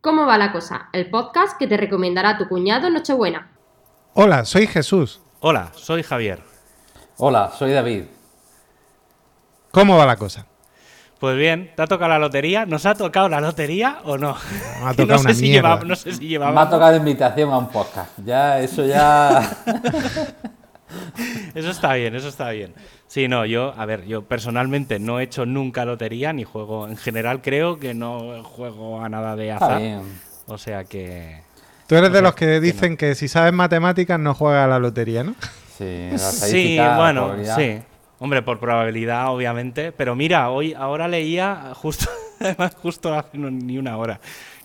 ¿Cómo va la cosa? El podcast que te recomendará tu cuñado en Nochebuena. Hola, soy Jesús. Hola, soy Javier. Hola, soy David. ¿Cómo va la cosa? Pues bien, ¿te ha tocado la lotería? ¿Nos ha tocado la lotería o no? Me ha tocado no, una sé si no sé si llevaba. Me ha tocado invitación a un podcast. Ya, eso ya. Eso está bien, eso está bien. Sí, no, yo, a ver, yo personalmente no he hecho nunca lotería ni juego. En general creo que no juego a nada de Está azar. bien. O sea que. Tú eres O de los que que dicen que si sabes matemáticas no juegas a la lotería, ¿no? Sí, la Sí, la bueno, sí. Hombre, por probabilidad, obviamente. Pero mira, hoy ahora leía, justo, justo hace no- ni una hora,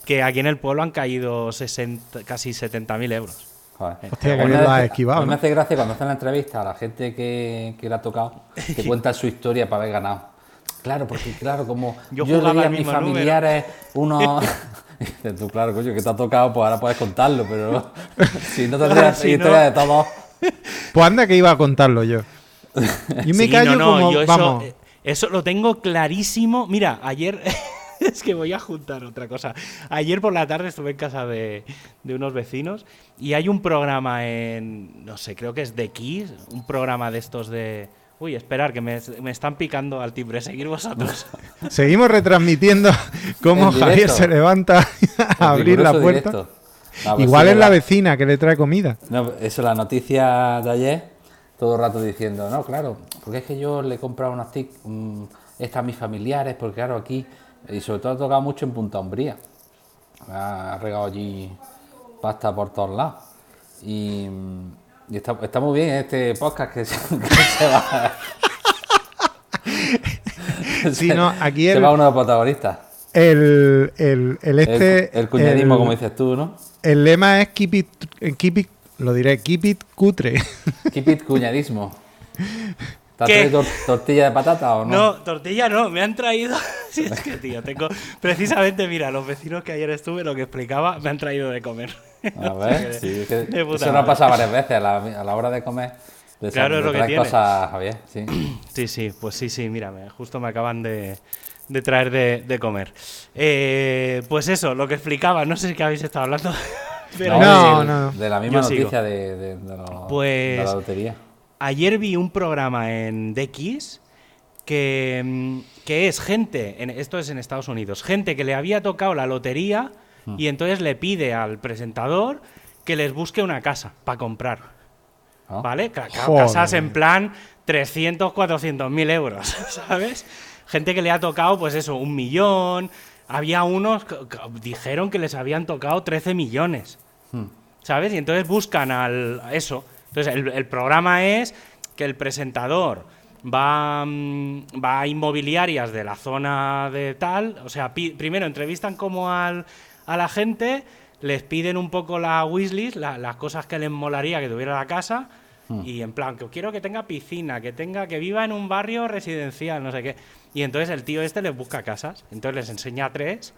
que aquí en el pueblo han caído 60, casi 70.000 euros. Joder. Hostia, que me hace- esquivado, a mí me ¿no? hace gracia cuando hacen la entrevista a la gente que, que le ha tocado, que cuentan su historia para haber ganado. Claro, porque claro, como Yo yo, leía a mis familiares. Dices tú, claro, coño, que te ha tocado, pues ahora puedes contarlo, pero si no tendrías Si no- historia de todos. Pues anda que iba a contarlo yo. Yo me Sí, callo no, no, como, yo eso, vamos, eh, eso lo tengo clarísimo. Mira, ayer es que voy a juntar otra cosa. Ayer por la tarde estuve en casa de, de unos vecinos y hay un programa en, no sé, creo que es de Kiss, un programa de estos de... Uy, esperar, que me, me están picando al timbre, seguir vosotros. seguimos retransmitiendo cómo Javier se levanta a abrir la puerta. No, pues Igual sí, es la vecina que le trae comida. No, eso, la noticia de ayer, todo el rato diciendo, no, claro, porque es que yo le he comprado unas TIC, mm, estas a mis familiares, porque claro, aquí, y sobre todo ha tocado mucho en Punta Umbría. Ha regado allí pasta por todos lados. Y, mm, y está, está muy bien este podcast que se, que se va. Sí, no, aquí se va uno de los protagonistas. El, el, el este. el cuñadismo, como dices tú, ¿no? El lema es keep it, keep it, lo diré, keep it cutre. Keep it cuñadismo. ¿Te has ¿Qué? traído tor- tortilla de patata o no? No, tortilla no, me han traído. Sí, es que, tío, tengo. Precisamente, mira, los vecinos que ayer estuve, lo que explicaba, me han traído de comer. A ver, sí, es que eso nos pasa varias veces a la, a la hora de comer. De Claro, es lo que tiene. cosas, Javier, sí. Sí, sí, pues sí, sí, mira, me- justo me acaban de, de traer de, de comer. Eh, pues eso, lo que explicaba, no sé qué habéis estado hablando. Pero No, de, no. de la misma Yo noticia de, de- de lo- Pues- de la lotería. Ayer vi un programa en DX que, mm, que es gente, en- esto es en Estados Unidos, gente que le había tocado la lotería Hmm. y entonces le pide al presentador que les busque una casa para comprar. ¿no? ¿Vale? Joder. Casas en plan 300, 400 mil euros, ¿sabes? Gente que le ha tocado, pues eso, un millón. Había unos que, que dijeron que les habían tocado 13 millones, Hmm. ¿sabes? Y entonces buscan al eso. Entonces el, el programa es que el presentador va, mm, va a inmobiliarias de la zona de tal, o sea, pi- primero entrevistan como al, a la gente, les piden un poco la wishlist, la- las cosas que les molaría que tuviera la casa, y en plan, que quiero que tenga piscina, que tenga, que viva en un barrio residencial, no sé qué. Y entonces el tío este les busca casas, entonces les enseña tres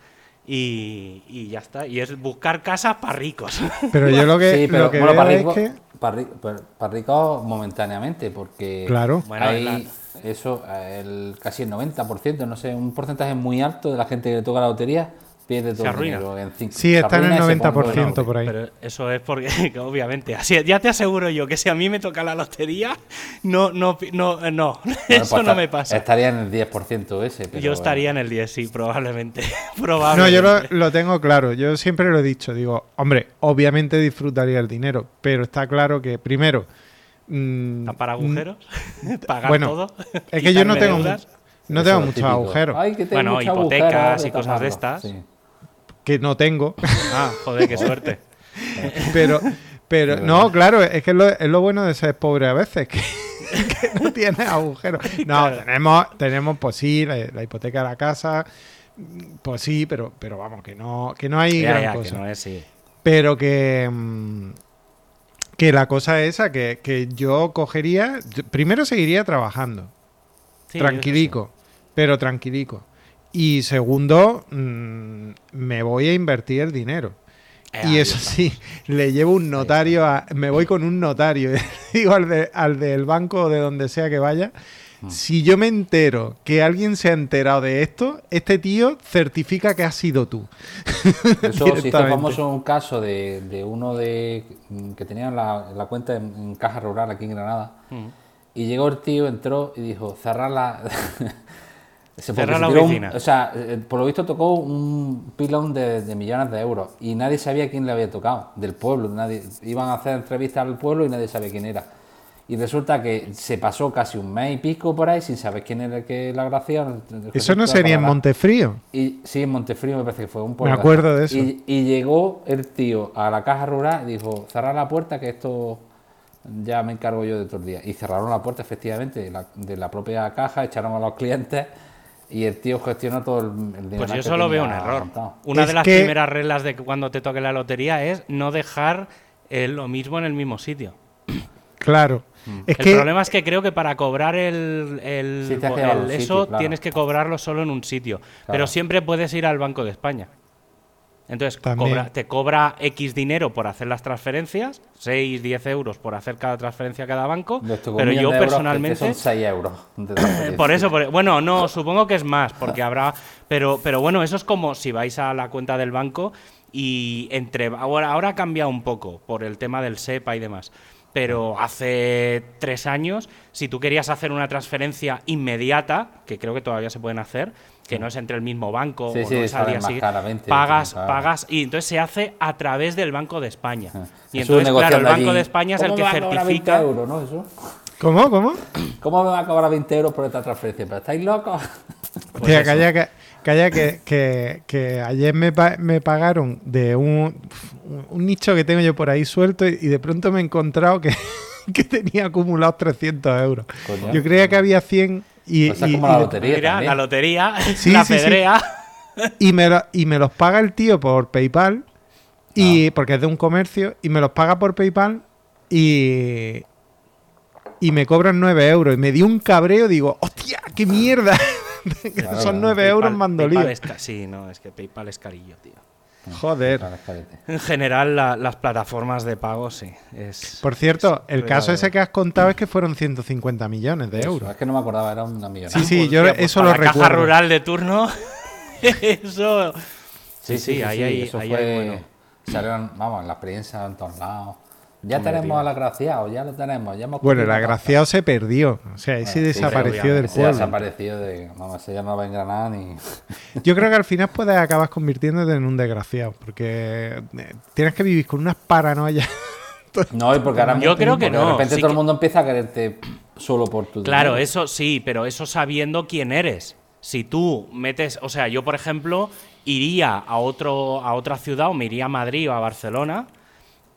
y, y ya está. Y es buscar casas para ricos. Pero yo lo que, sí, pero lo que bueno, veo para es rico, que. para, ri- para- para rico momentáneamente, porque Claro. Bueno, hay la- eso, el, casi el 90%, no sé, un porcentaje muy alto de la gente que le toca la lotería pierde todo Se el arruina. dinero en cinco. Sí, está en el arruina y se pone 90% pobre. por ahí. Pero eso es porque, que obviamente, así, ya te aseguro yo que si a mí me toca la lotería, no, no, no, no, Bueno, eso pues no me pasa. Estaría en el 10% ese. pero yo estaría bueno. en el 10, sí, probablemente. No, probablemente. yo lo, lo tengo claro. Yo siempre lo he dicho. Digo, hombre, obviamente disfrutaría el dinero, pero está claro que primero. mm, ¿Tapar agujeros? ¿Pagar Bueno, todo? Es que yo no ¿Quitarme tengo, no tengo muchos agujeros. Ay, que tengo Bueno, hipotecas y cosas de estas. Sí. Que no tengo. Ah, joder, qué suerte. Pero, pero no, claro, es que es lo, es lo bueno de ser pobre a veces, que, que no tienes agujeros. No, Claro. tenemos, tenemos, pues sí, la, la hipoteca de la casa, pues sí, pero, pero vamos, que no, que no hay Ya, gran ya, que cosa. no es, sí. Pero que, mm, que la cosa es esa, que, que yo cogería, primero seguiría trabajando, Sí, tranquilico, pero tranquilico. Y segundo, mm, me voy a invertir el dinero. Eh, y eso sí, le llevo un notario, a- me voy con un notario, digo al, de- al del banco o de donde sea que vaya, Si yo me entero que alguien se ha enterado de esto, este tío certifica que has sido tú. Eso Directamente. famoso un caso de, de uno de que tenía la, la cuenta en, en Caja Rural aquí en Granada. Y llegó el tío, entró y dijo, cerrar la... Se- Cerrar la un- oficina. o sea, eh, por lo visto tocó un pilón de, de millones de euros y nadie sabía quién le había tocado, del pueblo. Nadie, iban a hacer entrevistas al pueblo y nadie sabía quién era. Y resulta que se pasó casi un mes y pico por ahí sin saber quién era el que la agraciaron. Eso no sería en Montefrío. Y, sí, en Montefrío me parece que fue un pueblo. Me acuerdo de eso. Y, y llegó el tío a la caja rural y dijo, cerrar la puerta que esto ya me encargo yo de todo el día. Y cerraron la puerta efectivamente de la, de la propia caja, echaron a los clientes y el tío gestionó todo el, el dinero. Pues yo solo veo un error. montado. Una Es de las que- primeras reglas de que cuando te toque la lotería es no dejar eh, lo mismo en el mismo sitio. Claro. Es el que problema es que creo que para cobrar el, Sí, eso sitio, claro. tienes que cobrarlo solo en un sitio. Pero siempre puedes ir al Banco de España. Entonces, cobra- te cobra X dinero por hacer las transferencias, 6, 10 euros por hacer cada transferencia a cada banco, pero yo de euros, que personalmente... Son 6 euros. de. Por eso, por- bueno, no, supongo que es más, porque habrá. Pero, pero bueno, eso es como si vais a la cuenta del banco y entre. Ahora, ahora ha cambiado un poco por el tema del SEPA y demás. Pero hace tres años, si tú querías hacer una transferencia inmediata, que creo que todavía se pueden hacer, que no es entre el mismo banco Sí, o sí, no es al día 20, pagas, 30 euros. pagas, y entonces se hace a través del Banco de España. Ah. Y entonces, claro, el Banco allí, de España es el ¿cómo que me va a cobrar 20 certifica. euros, ¿no? Eso. ¿Cómo? ¿Cómo? ¿Cómo me va a cobrar 20 euros por esta transferencia? ¿Pero estáis locos? Pues eso. calla, que, calla que, que- que ayer me, me pagaron de un, un nicho que tengo yo por ahí suelto y, y de pronto me he encontrado que, que tenía acumulados 300 euros. Coño. Yo creía que había 100 y, es y- como y la lotería Mira, también. la lotería, Sí, la sí, sí. pedrea. y me, lo- y me los paga el tío por PayPal Ah. y porque es de un comercio y me los paga por PayPal y y me cobran 9 euros y me dio un cabreo digo hostia qué mierda Claro, son claro. 9 euros PayPal- mandolío PayPal es sí, no, es que PayPal es carillo, tío. Joder. En general, la- las plataformas de pago, sí. Es, Por cierto, el caso ese que has contado es que fueron 150 millones de Eso, euros. Es que no me acordaba, era una millonada. Sí, sí, Pues, yo pues eso lo la caja rural de turno, eso... Sí, sí, ahí hay... eso ahí fue, hay, bueno. salieron, vamos, la experiencia en todos lados. Ya Hombre, tenemos tío. al agraciado, ya lo tenemos. Ya hemos Bueno, el agraciado se perdió. O sea, ese Bueno, sí, desapareció pero del. Se pueblo. desaparecido de. Vamos, ese ya no va a engranar ni. Yo creo que al final puedes acabar convirtiéndote en un desgraciado. Porque eh, tienes que vivir con unas paranoias. No, y porque ahora Yo creo que no, De repente sí todo que- el mundo empieza a quererte solo por tu Claro, dinero. eso sí, pero eso sabiendo quién eres. Si tú metes, o sea, yo por ejemplo iría a otro a otra ciudad o me iría a Madrid o a Barcelona,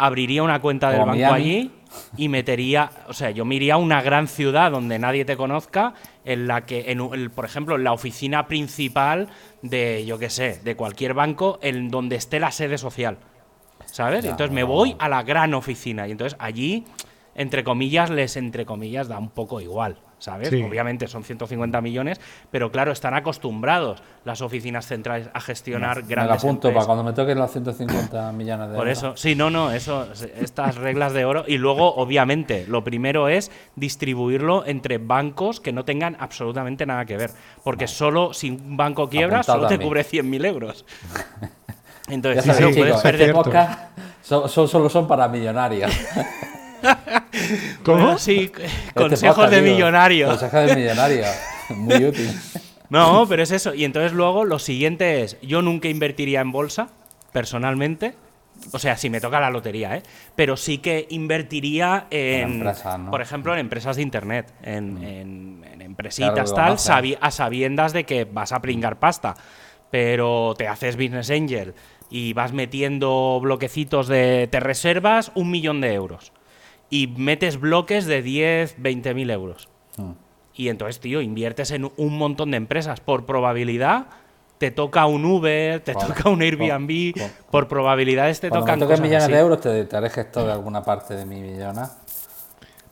abriría una cuenta del banco Miami. allí y metería, o sea, yo me iría a una gran ciudad donde nadie te conozca, en la que, en, el- por ejemplo, en la oficina principal de, yo qué sé, de cualquier banco, en donde esté la sede social, ¿sabes? Ya, entonces me voy a la gran oficina y entonces allí, entre comillas, les entre comillas da un poco igual. ¿Sabes? Sí. Obviamente son 150 millones, pero claro, están acostumbrados las oficinas centrales a gestionar Me grandes apunto para cuando me toquen los 150 millones de Por euros. eso, sí, no, no, eso, estas reglas de oro. Y luego, obviamente, lo primero es distribuirlo entre bancos que no tengan absolutamente nada que ver. Porque solo si un banco quiebra, Apuntado solo te cubre 100.000 euros. Ya Entonces, sabéis, sí, no puedes eso chicos, es perder. cierto. podcast son, son- solo son para millonarios. ¿Cómo? Bueno, sí, Este consejos podcast, de millonarios. Consejos de millonarios. Muy útil. No, pero es eso. Y entonces luego lo siguiente es, yo nunca invertiría en bolsa, personalmente. O sea, si me toca la lotería, ¿eh? Pero sí que invertiría en. Mm. por ejemplo, en empresas de Internet, en, en- en empresitas Claro, tal, a sabiendas de que vas a pringar pasta. Pero te haces business angel y vas metiendo bloquecitos de... Te reservas un millón de euros. Y metes bloques de 10, 20 mil euros. Mm. Y entonces, tío, inviertes en un montón de empresas. Por probabilidad, te toca un Uber, te toca un Airbnb. con- con- por probabilidades te Cuando tocan me toquen cosas millones así. de euros, te, te haré gestor de alguna parte de mi millona.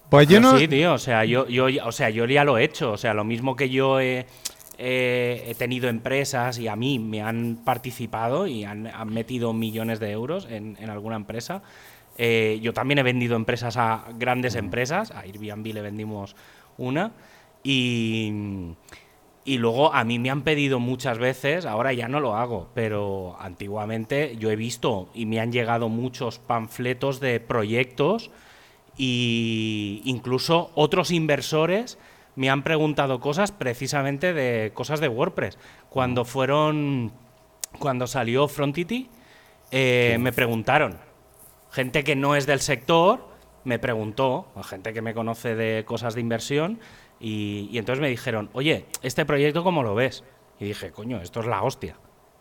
Pues yo no. Sí, tío, o sea, yo, yo, ya- o sea, yo ya lo he hecho. O sea, lo mismo que yo he, he- he tenido empresas y a mí me han participado y han, han metido millones de euros en, en alguna empresa. Eh, yo también he vendido empresas a grandes empresas. A Airbnb le vendimos una. Y, y luego a mí me han pedido muchas veces, ahora ya no lo hago, pero antiguamente yo he visto y me han llegado muchos panfletos de proyectos y incluso otros inversores me han preguntado cosas precisamente de cosas de WordPress. Cuando fueron, cuando salió Frontity, eh, me preguntaron, gente que no es del sector, me preguntó, gente que me conoce de cosas de inversión, y, y entonces me dijeron, oye, ¿este proyecto cómo lo ves? Y dije, coño, esto es la hostia.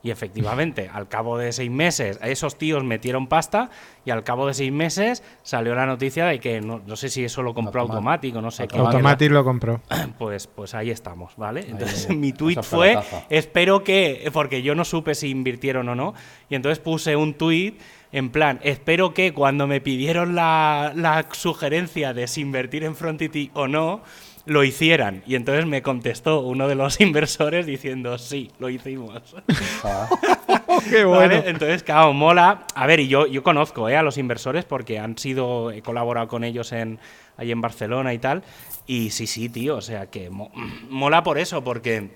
Y efectivamente, al cabo de seis meses, esos tíos metieron pasta y al cabo de seis meses salió la noticia de que no, no sé si eso lo compró Automat- Automático, no sé qué. Automatic lo compró. Pues, pues ahí estamos, ¿vale? Entonces ahí, mi tweet fue, espero que, porque yo no supe si invirtieron o no, y entonces puse un tweet en plan, espero que cuando me pidieron la, la sugerencia de si invertir en Frontity o no, lo hicieran. Y entonces me contestó uno de los inversores diciendo, sí, lo hicimos. Ah, Qué ¿Vale? bueno. Entonces, claro, mola. A ver, y yo, yo conozco ¿eh? a los inversores porque han sido, he colaborado con ellos en, ahí en Barcelona y tal. Y sí, sí, tío, o sea que mo- mola por eso, porque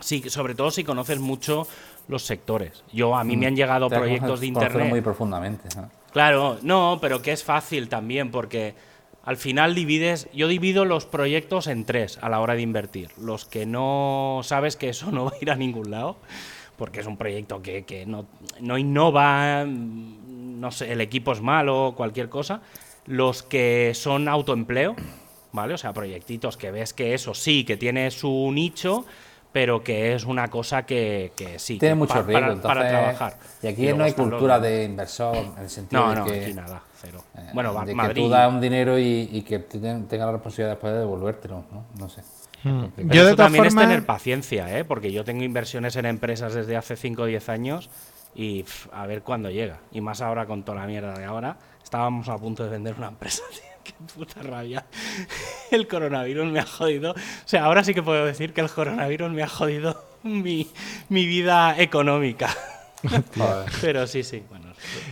sí, sobre todo si conoces mucho los sectores. Yo, a mí me han llegado te proyectos de internet. muy profundamente. ¿no? Claro, no, pero que es fácil también, porque al final divides, yo divido los proyectos en tres a la hora de invertir. Los que no sabes que eso no va a ir a ningún lado, porque es un proyecto que, que no, no innova, mm, no sé, el equipo es malo, cualquier cosa. Los que son autoempleo, ¿vale? O sea, proyectitos que ves que eso sí, que tiene su nicho, pero que es una cosa que, que sí, Tiene que mucho pa- riesgo. para, para trabajar. Y aquí no hay los cultura de inversor en el sentido No, de no, que, aquí nada, cero. eh, bueno, de que Madrid. tú das un dinero y, y que te ten- tenga la responsabilidad después de devolvértelo, ¿no? No sé. Mm. Pero Yo de eso todas también es formas, tener paciencia, ¿eh? Porque yo tengo inversiones en empresas desde hace 5 o 10 años y pf, a ver cuándo llega. Y más ahora con toda la mierda de ahora. Estábamos a punto de vender una empresa, tío. Qué puta rabia. El coronavirus me ha jodido. O sea, ahora sí que puedo decir que el coronavirus me ha jodido mi, mi vida económica. Pero sí, sí, bueno,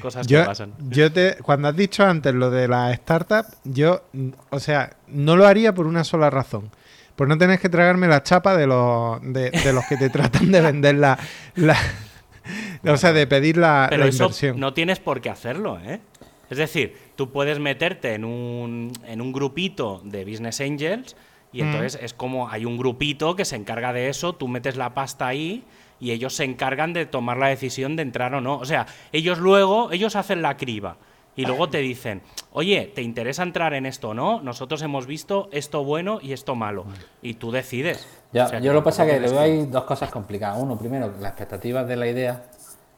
cosas yo, que pasan. yo te, cuando has dicho antes lo de la startup, yo, o sea, no lo haría por una sola razón. Por no tener que tragarme la chapa de los, de, de los que te tratan de vender la, la- o sea, de pedir la, Pero la eso no tienes por qué hacerlo, ¿eh? Es decir, tú puedes meterte en un, en un grupito de Business Angels y Mm. entonces es como hay un grupito que se encarga de eso, tú metes la pasta ahí y ellos se encargan de tomar la decisión de entrar o no. O sea, ellos luego, ellos hacen la criba y luego te dicen, oye, ¿te interesa entrar en esto o no? Nosotros hemos visto esto bueno y esto malo. Y tú decides. Ya, O sea, yo lo que pasa es que le veo ahí dos cosas complicadas. Uno, primero, las expectativas de la idea,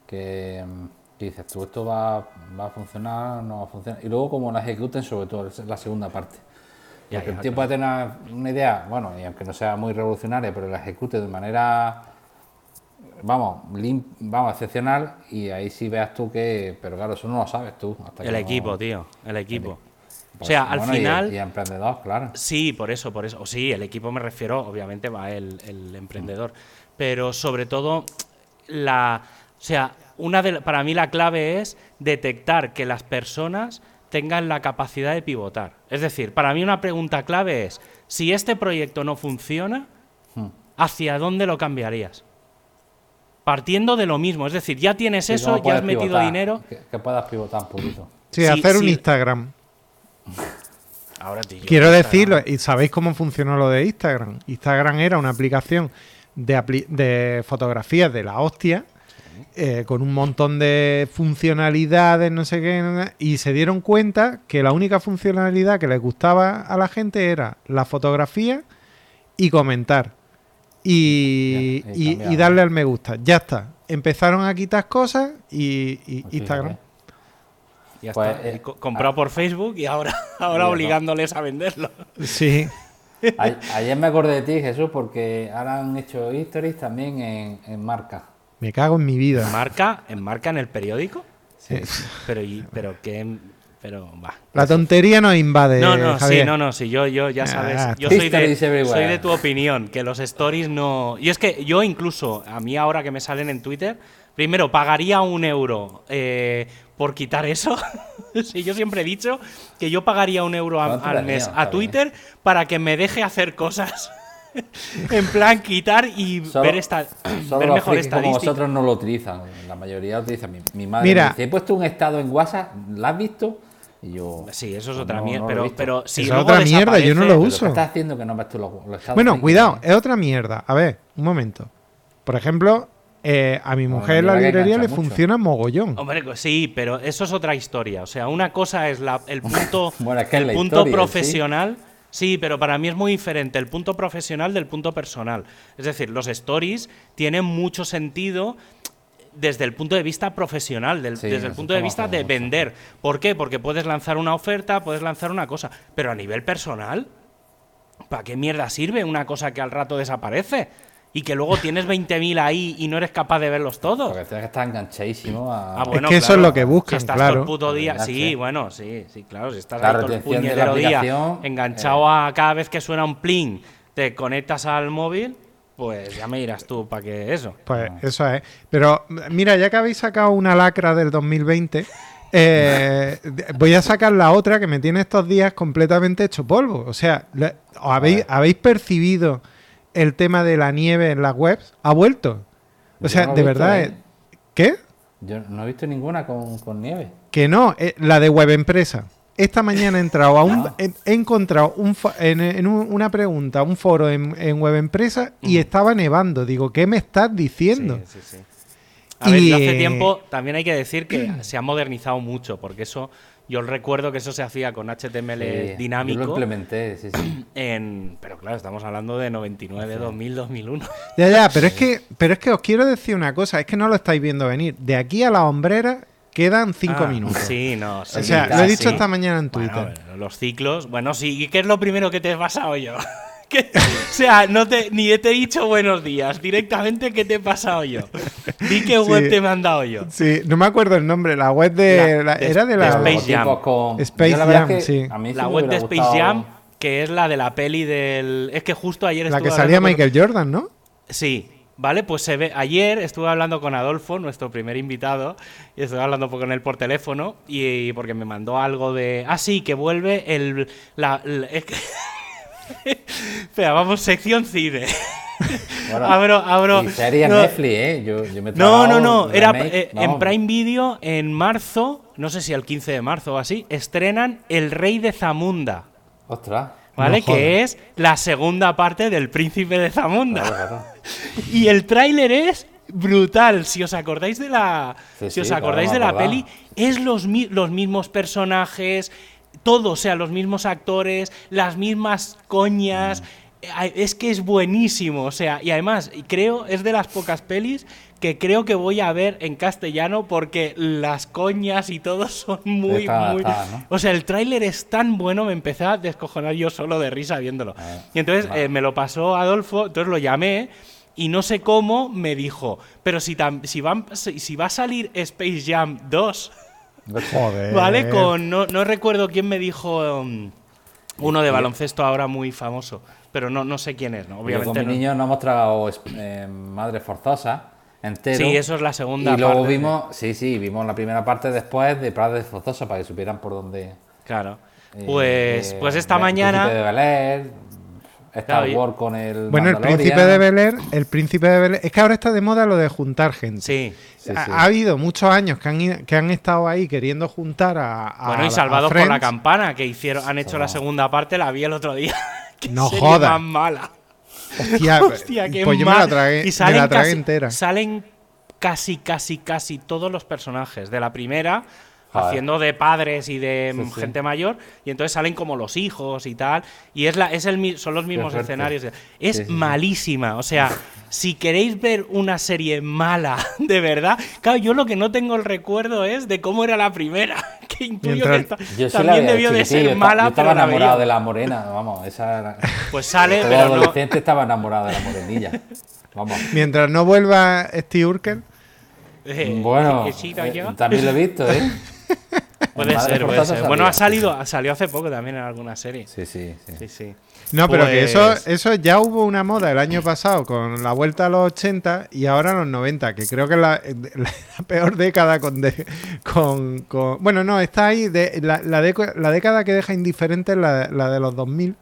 que, mm, que dices tú, esto va, va a funcionar, no va a funcionar. Y luego, como la ejecuten, sobre todo, la segunda parte. Ya, ya, el tío puede tener una, una idea, bueno, y aunque no sea muy revolucionaria, pero la ejecute de manera, vamos, lim- vamos, excepcional, y ahí sí veas tú que, pero claro, eso no lo sabes tú. hasta que El no- equipo, tío, el equipo. O pues, sea, al bueno, y- final... Y, emprendedor, claro. Sí, por eso, por eso. O sí, el equipo me refiero, obviamente va el, el emprendedor. Pero sobre todo, la. O sea, una de, para mí la clave es detectar que las personas tengan la capacidad de pivotar. Es decir, para mí una pregunta clave es: si este proyecto no funciona, Hmm. ¿hacia dónde lo cambiarías? Partiendo de lo mismo, es decir, ya tienes Sí, eso, ya has metido pivotar, dinero. Que, que puedas pivotar un poquito. Sí, sí, hacer un. Instagram. Ahora, Quiero decirlo, y sabéis cómo funcionó lo de Instagram. Instagram era una aplicación de, apli- de fotografías de la hostia, eh, con un montón de funcionalidades, no sé qué, y se dieron cuenta que la única funcionalidad que les gustaba a la gente era la fotografía y comentar. Y, Ya, y darle al me gusta. Ya está. Empezaron a quitar cosas y, y Fíjate. Instagram. Ya Pues, está. eh, Y co- comprado por Facebook y ahora, ahora no. obligándoles a venderlo. Sí. A- Ayer me acordé de ti, Jesús, porque ahora han hecho stories también en, en marca. Me cago en mi vida. ¿Marca? ¿En marca en el periódico? Sí. Pero, y- pero qué. Pero va. La tontería nos invade. No, no, sí, no, no, sí, yo, yo ya sabes, Ah, yo soy de, soy de tu opinión, que los stories no... Y es que yo incluso, a mí ahora que me salen en Twitter, primero pagaría un euro eh, por quitar eso, Sí, yo siempre he dicho que yo pagaría un euro a- ¿Cuánto al mes a. Twitter para que me deje hacer cosas. en plan, quitar y Solo- ver, esta, Solo ver mejor estadística. vosotros no lo utilizan. La mayoría lo utilizan. Mi, mi madre Mira. me dice, he puesto un estado en WhatsApp, ¿la has visto? Y yo... Sí, eso es "Pues otra no, mierda. no pero, visto". pero si es otra mierda, yo no lo desaparece- ¿Pero uso. ¿Qué estás haciendo que no ves tú los, los estados? Bueno, cuidado, es otra mierda. A ver, un momento. Por ejemplo, eh, a mi Bueno, mujer en la librería le mucho. funciona mogollón. Hombre, sí, pero eso es otra historia. O sea, una cosa es la- el punto, Bueno, es que es el la punto historia, profesional. Sí, pero para mí es muy diferente el punto profesional del punto personal. Es decir, los stories tienen mucho sentido desde el punto de vista profesional, del- Sí, desde el punto de vista de mucho. vender. ¿Por qué? Porque puedes lanzar una oferta, puedes lanzar una cosa, pero a nivel personal, ¿para qué mierda sirve una cosa que al rato desaparece? Y que luego tienes 20.000 ahí y no eres capaz de verlos todos. Porque tienes que estar enganchadísimo a... Ah, bueno, que eso es lo que buscan, Si estás claro. todo el puto día. Sí, bueno, sí, sí, claro. Si estás todo el puñetero día enganchado eh. a cada vez que suena un pling, te conectas al móvil, pues ya me dirás tú para qué eso. Pues eso es. Pero mira, ya que habéis sacado una lacra del 2020, eh, voy a sacar la otra que me tiene estos días completamente hecho polvo. O sea, le- ¿os habéis. ¿habéis percibido el tema de la nieve en las webs? ¿Ha vuelto? O Yo sea, no de verdad, eh, ¿qué? Yo no he visto ninguna con, con nieve. Que no, eh, la de web empresa. Esta mañana he entrado a un, he, he encontrado un en, en un- una pregunta, un foro en, en web empresa y estaba nevando. Digo, ¿qué me estás diciendo? Sí, sí, sí. A ver, Y, hace eh, tiempo también hay que decir que se ha modernizado mucho, porque eso, yo recuerdo que eso se hacía con HTML Sí, Yo dinámico. lo implementé, sí, sí. En, pero claro, estamos hablando de 99, 2000, 2001. Ya, ya, pero es que, pero es que os quiero decir una cosa, es que no lo estáis viendo venir. De aquí a la hombrera quedan cinco Ah, minutos. Sí, no. sí, O sea, lo he dicho sí. esta mañana en Twitter. bueno, los ciclos. Bueno, sí. ¿Y qué es lo primero que te he pasado yo? ¿Qué? O sea, no te, ni te he dicho buenos días. Directamente, ¿qué te he pasado yo? Di qué web Sí. te he mandado yo. Sí, no me acuerdo el nombre, la web de... La- la- de- era de de la... Space Jam. Space la Jam, es que sí. La web de Space gustado- Jam, que es la de la peli del. Es que justo ayer La que salía Michael Jordan, ¿no? Sí, vale, pues se ve. Ayer estuve hablando con Adolfo, nuestro primer invitado, y estuve hablando con él por teléfono, y, porque me mandó algo de. Ah, sí, que vuelve el. La, la- es que- Espera, vamos, sección cine. Bueno, abro, abro. Y serie no, Netflix, ¿eh? Yo, yo me no, no, no. Era eh, en. Prime Video, en marzo, no sé si el 15 de marzo o así, estrenan El Rey de Zamunda. Ostras. ¿Vale? No que es la segunda parte del Príncipe de Zamunda. Claro, claro. Y el tráiler es brutal. Si os acordáis de la, Sí, si os acordáis claro, de la peli, es los, los mismos personajes, todo, o sea, los mismos actores, las mismas coñas. Ay, Es que es buenísimo, o sea, y además creo es de las pocas pelis que creo que voy a ver en castellano porque las coñas y todo son muy, Está muy. O sea, el tráiler es tan bueno, me empecé a descojonar yo solo de risa viéndolo. Ah, y entonces eh, me lo pasó Adolfo, entonces lo llamé y no sé cómo me dijo, pero si, tam- si, van- si, si va a salir Space Jam 2, Joder. ¿vale? Con, no, no recuerdo quién me dijo um, uno de baloncesto ahora muy famoso, pero no, no sé quién es, ¿no? Obviamente con mi no. niño nos hemos tragado eh, Madre Forzosa entero. Sí, eso es la segunda Y luego parte. vimos, sí, sí, vimos la primera parte después de Padre Forzosa para que supieran por dónde. Claro. eh, Pues, eh, pues esta mañana... De Star Claro, Wars con el. Bueno, el príncipe de Bel Air, el príncipe de Bel Air- es que ahora está de moda lo de juntar gente. Sí. Sí, ha, sí. ha habido muchos años que han, que han estado ahí queriendo juntar a, a- Bueno, y salvados por la campana, que hicieron, han hecho la segunda parte, la vi el otro día. Qué No serie joda. más mala. Hostia, Hostia, qué pues yo me la tragué, Y me la tragué casi, entera. Salen casi, casi, casi todos los personajes de la primera. Joder. Haciendo de padres y de Sí, sí. gente mayor, y entonces salen como los hijos y tal, y es la, es el, mi- son los mismos escenarios. Es Sí, sí, sí. malísima, o sea, si queréis ver una serie mala, de verdad, claro, yo lo que no tengo el recuerdo es de cómo era la primera, que intuyo Mientras- que Yo sí la también debió de ser yo mala, Yo estaba pero la enamorado veía. de la morena, vamos, esa era. Pues sale, pero no, adolescente estaba enamorado de la morenilla. Vamos. Mientras no vuelva Steve Urkel, Eh, Bueno, eh, también lo he visto, ¿eh? Puede ser, puede ser. Bueno, ha salido, salió hace poco también en alguna serie. Sí, sí, sí. Sí, sí. No, pero que eso, Pues- eso ya hubo una moda el año pasado con la vuelta a los 80 y ahora a los 90, que creo que es la, la peor década con, de- con, con- Bueno, no, está ahí. De, la, la década que deja indiferente es la, la de los 2000,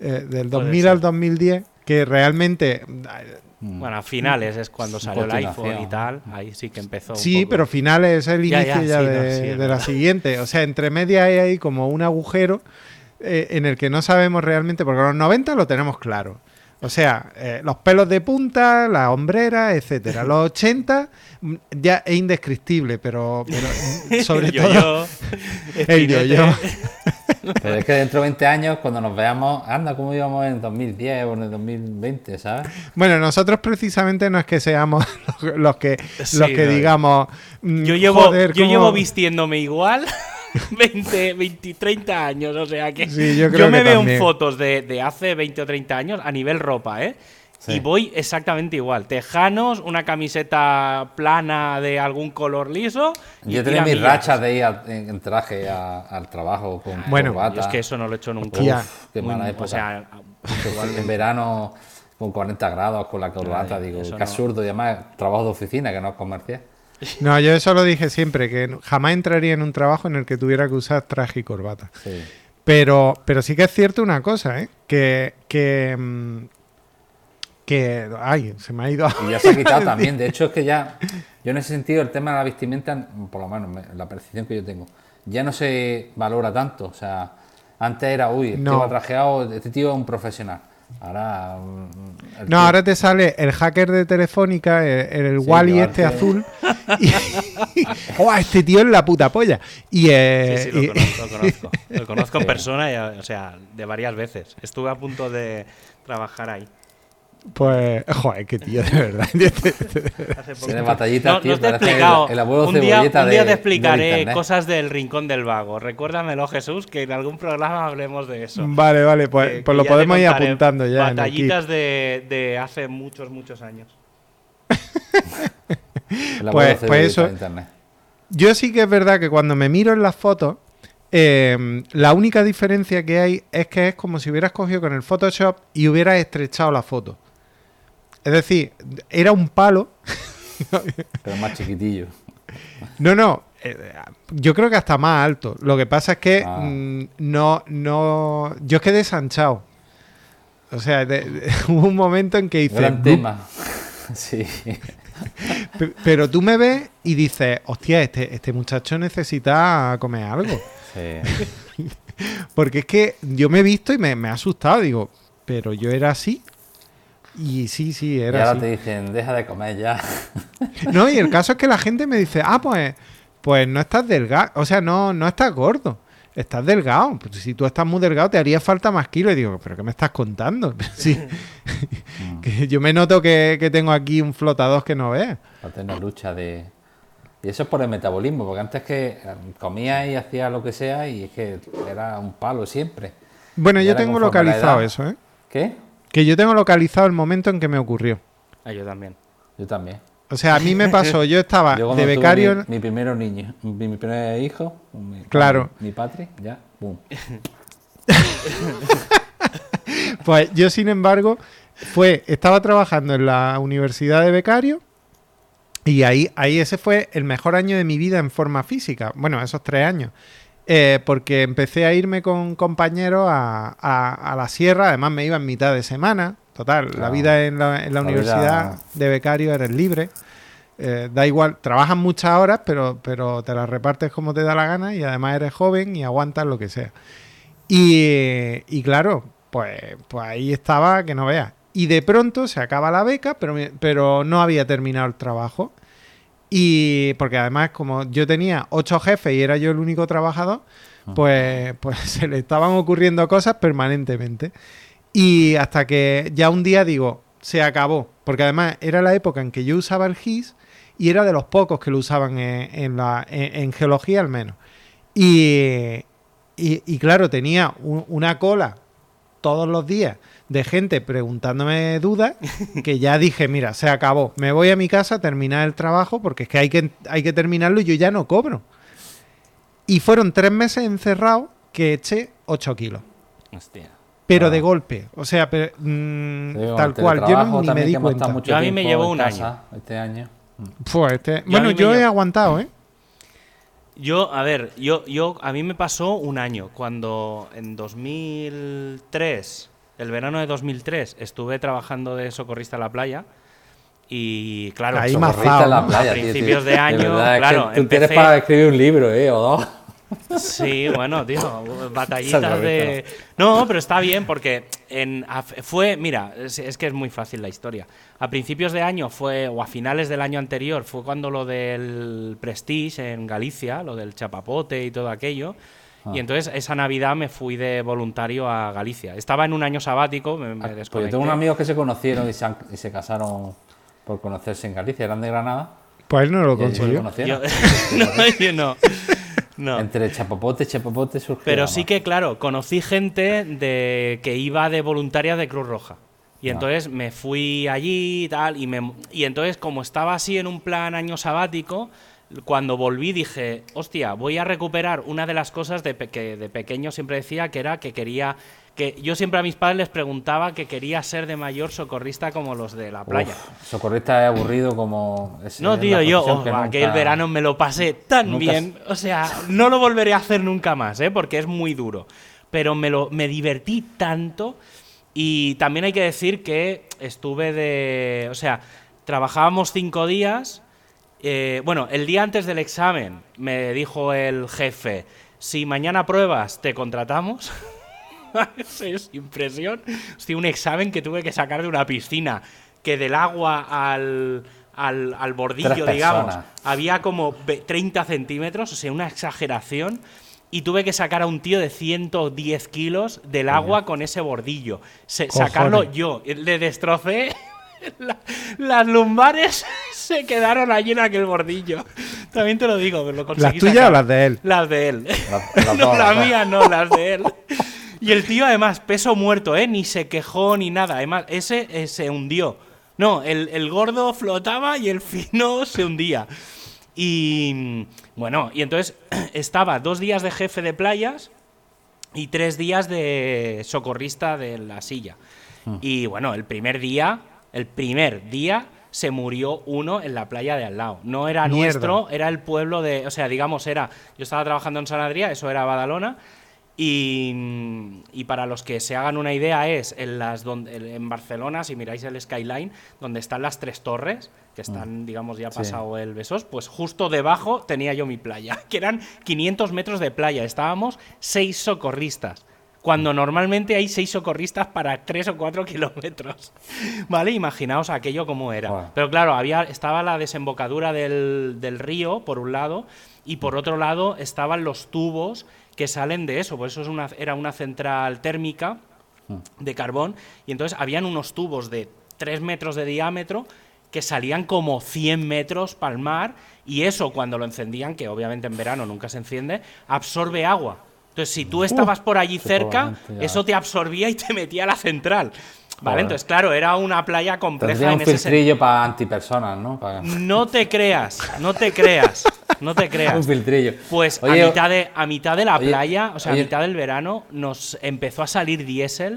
eh, del Puede 2000 ser. al 2010, que realmente... Mm. Bueno, a finales es cuando salió el iPhone y tal. Ahí sí que empezó. un Sí, poco. pero finales es el inicio ya, ya, sí, no, de, sí, es de la siguiente. O sea, entre medias hay ahí como un agujero eh, en el que no sabemos realmente, porque los 90 lo tenemos claro. O sea, eh, los pelos de punta, las hombreras, etcétera. Los 80 mm, ya es indescriptible, pero, pero, mm, sobre El todo el yo-yo. Pero es que dentro de 20 años, cuando nos veamos, anda, ¿cómo íbamos en 2010 o en el 2020, ¿sabes? Bueno, nosotros precisamente no es que seamos los, los que, Sí, los que no. digamos. mm, Yo llevo, joder, yo cómo- llevo vistiéndome igual 20, 20, 30 años, o sea que Sí, yo creo me que veo también. en fotos de, de hace 20 o 30 años a nivel ropa, ¿eh? Sí. Y voy exactamente igual. Tejanos, una camiseta plana de algún color liso. y Yo tenía mis rachas de ir a- en, en traje a- al trabajo con Bueno, corbata. Yo es que eso no lo he hecho nunca. Uf, qué Muy- mala O época. sea, Igual en verano con 40 grados con la corbata, Ay, digo, qué no. absurdo. Y además, trabajo de oficina que no es comercial. No, yo eso lo dije siempre, que jamás entraría en un trabajo en el que tuviera que usar traje y corbata. Sí. Pero, pero sí que es cierto una cosa, ¿eh? Que, que, mm, que, ay, se me ha ido. Y ya se ha quitado también. De hecho, es que ya, yo en ese sentido, el tema de la vestimenta, por lo menos me- la percepción que yo tengo, ya no se valora tanto. O sea, antes era, uy, este No. tío va trajeado, este tío es un profesional. Ahora. mm, el No, tío- ahora te sale el hacker de Telefónica, el, el Sí, Wally este azul. Y, ¡Oh, este tío es la puta polla! Y, eh, Sí, sí, lo y- conozco, lo conozco. Lo conozco en persona, y, o sea, de varias veces. Estuve a punto de trabajar ahí. Pues, joder, qué tío, de verdad. Hace poco. Tiene batallitas, No, tío, no te he parece el- explicado. el abuelo un, día, un día de- te explicaré internet. cosas del rincón del vago. Recuérdamelo, Jesús, que en algún programa hablemos de eso. vale, vale, pues, Que- pues que lo podemos ir apuntando ya. el. Batallitas de, de hace muchos, muchos años. el abuelo pues- pues eso- de. Yo sí que es verdad que cuando me miro en las fotos, eh, la única diferencia que hay es que es como si hubieras cogido con el Photoshop y hubieras estrechado la foto. Es decir, era un palo. Pero más chiquitillo. No, no. eh, yo creo que hasta más alto. Lo que pasa es que Ah. mm, no, no. Yo quedé desanchado. O sea, de- de- hubo un momento en que hice. Gran tema. Sí. pe- Pero tú me ves y dices, hostia, este, este muchacho necesita comer algo. sí. Porque es que yo me he visto y me, me ha asustado. Digo, pero yo era así. Y sí, sí, Y era ahora así. te dicen, deja de comer ya. No, y el caso es que la gente me dice, ah, pues, pues no estás delgado. O sea, no, no estás gordo. Estás delgado. Pues si tú estás muy delgado, te haría falta más kilos. Y digo, ¿pero qué me estás contando? Sí. que yo me noto que, que tengo aquí un flotador que no veas. Va a tener lucha de... Y eso es por el metabolismo, porque antes que eh, comía y hacía lo que sea y es que era un palo siempre. Bueno, Y yo ahora, tengo localizado eso, ¿eh? ¿Qué? Que yo tengo localizado el momento en que me ocurrió. Ah, yo también. Yo también. O sea, a mí me pasó, yo estaba Yo de becario. Mi, mi primero niño, mi, mi primer hijo, mi, Claro. mi patri, ya, boom. Pues yo, sin embargo, fue, estaba trabajando en la universidad de becario y ahí, ahí ese fue el mejor año de mi vida en forma física. Bueno, esos tres años. Eh, porque empecé a irme con compañeros a, a- a la sierra, además me iba en mitad de semana. Total, la Claro. vida en la, en la La universidad vida- de becario eres libre. Eh, da igual, trabajas muchas horas, pero, pero te las repartes como te da la gana y además eres joven y aguantas lo que sea. Y, y claro, pues, pues ahí estaba que no veas. Y de pronto se acaba la beca, pero, pero no había terminado el trabajo. Y porque además, como yo tenía ocho jefes y era yo el único trabajador, pues, pues se le estaban ocurriendo cosas permanentemente. Y hasta que ya un día digo, se acabó. Porque además era la época en que yo usaba el GIS y era de los pocos que lo usaban en, en la, en- en geología al menos. Y, y, y claro, tenía un- una cola todos los días de gente preguntándome dudas que ya dije, mira, se acabó. Me voy a mi casa a terminar el trabajo porque es que hay que, hay que terminarlo y yo ya no cobro. Y fueron tres meses encerrados que eché 8 kilos. Hostia. Pero Ah. de golpe. O sea, pero, mm, tal cual. Yo no, ni me di cuenta. mucho Yo a mí me llevó un casa Este año. Fue este- Yo Bueno, yo he llevo- aguantado, ¿eh? Yo, a ver, yo, yo, a mí me pasó un año, cuando en 2003, el verano de 2003, estuve trabajando de socorrista en la playa y claro, Ahí socorrista- mazao, Socorrista en la ¿no? playa, A principios tío. de año, verdad, es que claro, tú tienes para escribir un libro, ¿eh? O dos. Sí, bueno, tío, batallitas de... No, pero está bien porque en, a- fue, mira, es, es que es muy fácil la historia. A principios de año fue, o a finales del año anterior, fue cuando lo del Prestige en Galicia, lo del chapapote y todo aquello. Ah. Y entonces esa Navidad me fui de voluntario a Galicia. Estaba en un año sabático, me, me Pues yo tengo unos amigos que se conocieron y se, han- y se casaron por conocerse en Galicia, eran de Granada. Pues él no lo consiguió. conocieron. Yo- no, yo no. No. Entre chapapote y chapapote surgió. Pero sí que, claro, conocí gente de que iba de voluntaria de Cruz Roja. Y Ah. entonces me fui allí y tal. Y, me, y entonces, como estaba así en un plan año sabático, cuando volví dije, hostia, voy a recuperar una de las cosas de que de pequeño siempre decía, que era que quería. que Yo siempre a mis padres les preguntaba que quería ser de mayor socorrista como los de la playa. Uf, socorrista es aburrido como. es- No, tío, yo oh, que aquel nunca- verano me lo pasé tan nunca bien. O sea, no lo volveré a hacer nunca más, ¿eh? porque es muy duro. Pero me, lo, me divertí tanto. Y también hay que decir que estuve de. O sea, trabajábamos cinco días. Eh, bueno, el día antes del examen me dijo el jefe: si mañana pruebas, te contratamos. Es impresión. Hostia, un examen que tuve que sacar de una piscina. Que del agua al, al, al bordillo, digamos, había como ve- 30 centímetros, o sea, una exageración. Y tuve que sacar a un tío de 110 kilos del agua con ese bordillo. Se- sacarlo yo. Le destrocé. la- las lumbares se quedaron allí en aquel bordillo. También te lo digo, pero lo conseguí ¿Las tuyas sacar. o las de él? Las de él. La- las no, la las no, las de él. Y el tío, además, peso muerto, ¿eh? Ni se quejó ni nada. Además, ese eh, se hundió. No, el, el gordo flotaba y el fino se hundía. Y bueno, y entonces estaba dos días de jefe de playas y tres días de socorrista de la silla. Y bueno, el primer día, el primer día se murió uno en la playa de al lado. No era Mierda. nuestro, era el pueblo de, o sea, digamos, era, yo estaba trabajando en San Adrià, eso era Badalona. Y, y para los que se hagan una idea es en las donde en Barcelona si miráis el skyline donde están las tres torres que están digamos ya Sí. pasado el Besós pues justo debajo tenía yo mi playa que eran 500 metros de playa estábamos seis socorristas cuando normalmente hay seis socorristas para tres o cuatro kilómetros. ¿Vale? Imaginaos aquello como era. Pero claro, había, estaba la desembocadura del, del río, por un lado, y por otro lado estaban los tubos que salen de eso. Por eso es una, era una central térmica de carbón. Y entonces habían unos tubos de 3 metros de diámetro que salían como 100 metros para el mar. Y eso, cuando lo encendían, que obviamente en verano nunca se enciende, absorbe agua. Entonces, si tú estabas por allí cerca, eso te absorbía y te metía a la central. ¿Vale? Entonces, claro, era una playa compleja Tendría un en ese filtrillo para antipersonas, ¿no? Para- No te creas, no te creas, no te un creas. filtrillo. Pues Oye, a, mitad de, a mitad de la oye, playa, o sea, oye. a mitad del verano, nos empezó a salir diésel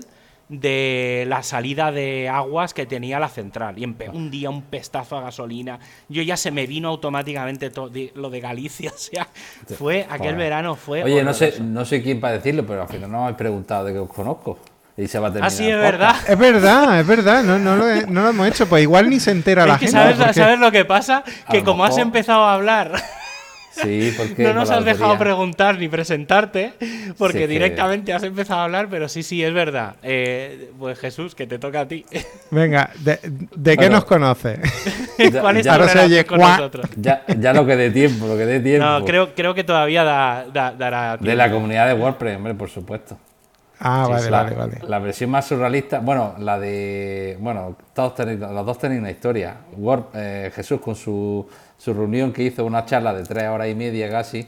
de la salida de aguas que tenía la central. Y empe- un día un pestazo a gasolina. Yo ya se me vino automáticamente to- di- lo de Galicia. O sea, fue aquel Joder. verano fue. Oye, no sé, no sé quién para decirlo, pero al final no me habéis preguntado de que os conozco. Y se va a terminar. Ah, sí, es verdad. Es verdad, es verdad, no, no, lo, he- no lo hemos hecho, pues igual ni se entera la Es que gente. sabes, porque- ¿sabes lo que pasa? Que como has empezado a hablar Sí, porque. no nos has dejado preguntar ni presentarte, porque Sí, que- directamente has empezado a hablar, pero sí, sí, es verdad. Eh, pues Jesús, que te toca a ti. Venga, ¿de, de qué Bueno. nos conoce? Ya- ¿Cuál es ya- tu relación oye con nosotros? Ya, ya lo que dé tiempo, lo que dé tiempo. No, creo, creo que todavía da, da- dará De tiempo. la comunidad de WordPress, hombre, por supuesto. Ah, Sí, vale, la, vale, vale. La versión más surrealista, bueno, la de. Bueno, todos tenéis, los dos tenéis una historia. Word- eh, Jesús con su, su reunión que hizo una charla de tres horas y media casi.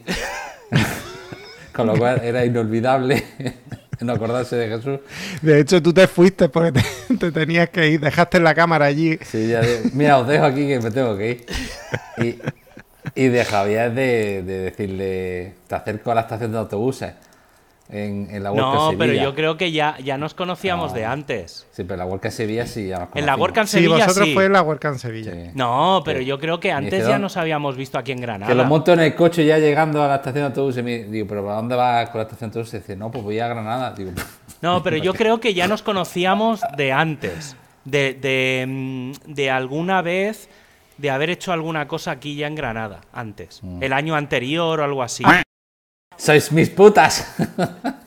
con lo cual era inolvidable no acordarse de Jesús. De hecho, tú te fuiste porque te, te tenías que ir, dejaste la cámara allí. Sí, ya de- mira, os dejo aquí que me tengo que ir. Y, Y de Javier de, de decirle, te acerco a la estación de autobuses en, en la World No, Cup pero Sevilla. yo creo que ya, ya nos conocíamos No. de antes. Sí, pero la World Cup Sevilla sí ya nos En la. World Cup Sí, Sevilla vosotros sí. fue en la WordCamp Sevilla. Sí. No, pero Sí. yo creo que antes ya nos habíamos visto aquí en Granada. Que lo monto en el coche ya llegando a la estación de autobús y me digo, ¿pero para dónde vas con la estación de autobús? Y dice, no, pues voy a Granada. Digo, No, pero yo creo que ya nos conocíamos de antes. De, de, mm, de alguna vez de haber hecho alguna cosa aquí ya en Granada, antes. Mm. El año anterior o algo así. ¡Sois mis putas!